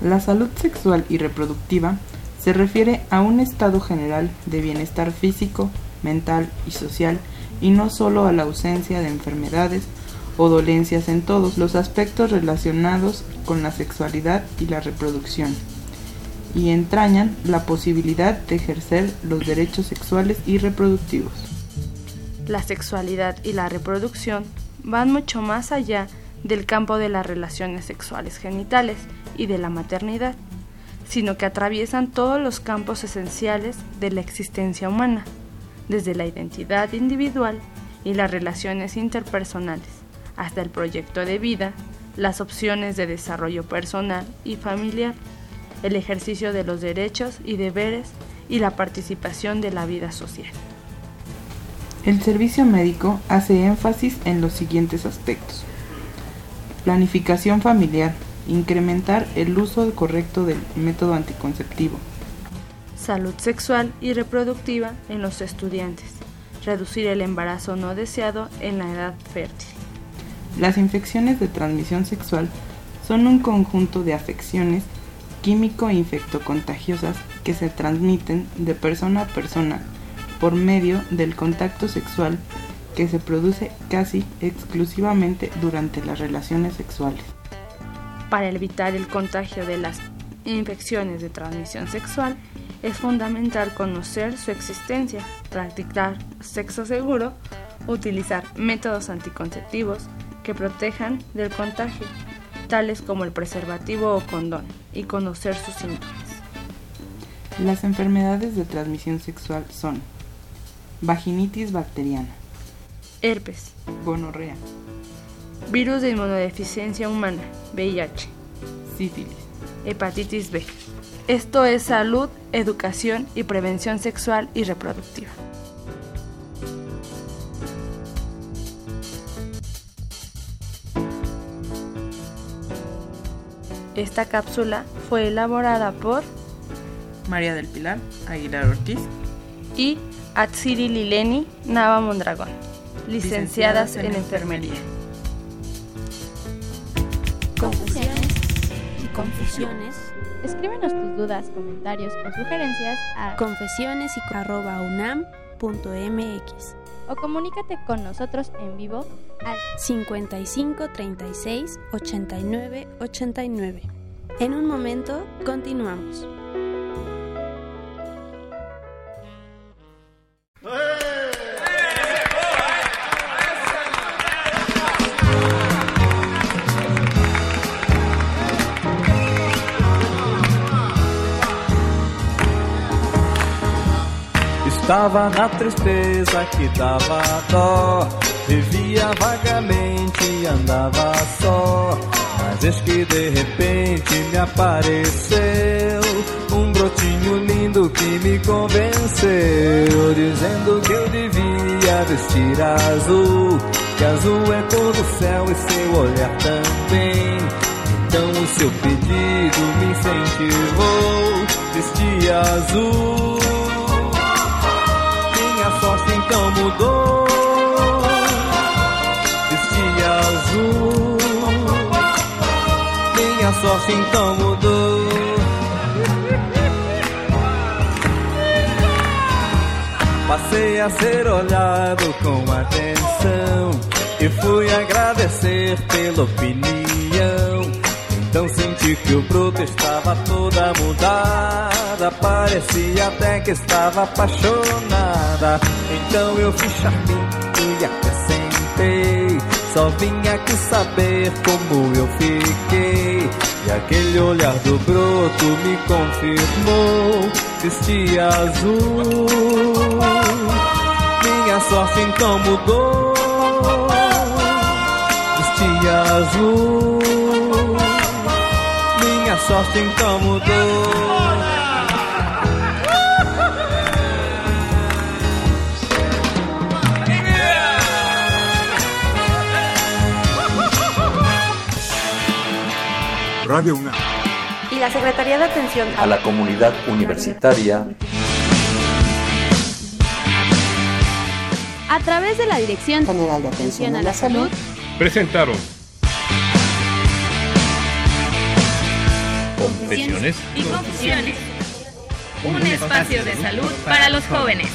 La salud sexual y reproductiva se refiere a un estado general de bienestar físico, mental y social y no solo a la ausencia de enfermedades o dolencias en todos los aspectos relacionados con la sexualidad y la reproducción y entrañan la posibilidad de ejercer los derechos sexuales y reproductivos. La sexualidad y la reproducción van mucho más allá del campo de las relaciones sexuales genitales y de la maternidad, sino que atraviesan todos los campos esenciales de la existencia humana, desde la identidad individual y las relaciones interpersonales, hasta el proyecto de vida, las opciones de desarrollo personal y familiar, el ejercicio de los derechos y deberes y la participación de la vida social. El servicio médico hace énfasis en los siguientes aspectos. Planificación familiar, incrementar el uso correcto del método anticonceptivo. Salud sexual y reproductiva en los estudiantes, reducir el embarazo no deseado en la edad fértil. Las infecciones de transmisión sexual son un conjunto de afecciones químico-infectocontagiosas que se transmiten de persona a persona por medio del contacto sexual que se produce casi exclusivamente durante las relaciones sexuales. Para evitar el contagio de las infecciones de transmisión sexual, es fundamental conocer su existencia, practicar sexo seguro, utilizar métodos anticonceptivos que protejan del contagio, tales como el preservativo o condón, y conocer sus síntomas. Las enfermedades de transmisión sexual son vaginitis bacteriana, Herpes, gonorrea, virus de inmunodeficiencia humana, VIH, sífilis, hepatitis B. Esto es salud, educación y prevención sexual y reproductiva. Esta cápsula fue elaborada por María del Pilar Aguilar Ortiz y Atsiri Lileni Nava Mondragón, licenciadas en enfermería. Confusiones y confusiones. Escríbenos tus dudas, comentarios o sugerencias a Confesiones y arroba unam.mx o comunícate con nosotros en vivo al 55 36 89 89. En un momento continuamos. Estava na tristeza que dava dó Vivia vagamente e andava só Mas eis que de repente me apareceu Um brotinho lindo que me convenceu, dizendo que eu devia vestir azul. Que azul é cor do céu e seu olhar também. Então o seu pedido me incentivou, vestir azul. Então mudou. Passei a ser olhado com atenção e fui agradecer pela opinião. Então senti que o broto estava toda mudada, parecia até que estava apaixonada. Então eu fui charminho e acrescentei. Só vim aqui saber como eu fiquei. E aquele olhar do broto me confirmou. Vesti azul. Minha sorte então mudou. Vesti azul. Minha sorte então mudou. Radio UNAM. Y la Secretaría de Atención A la comunidad universitaria A través de la Dirección General de Atención a la Salud, Presentaron Confesiones y confusiones. Un espacio de salud para los jóvenes.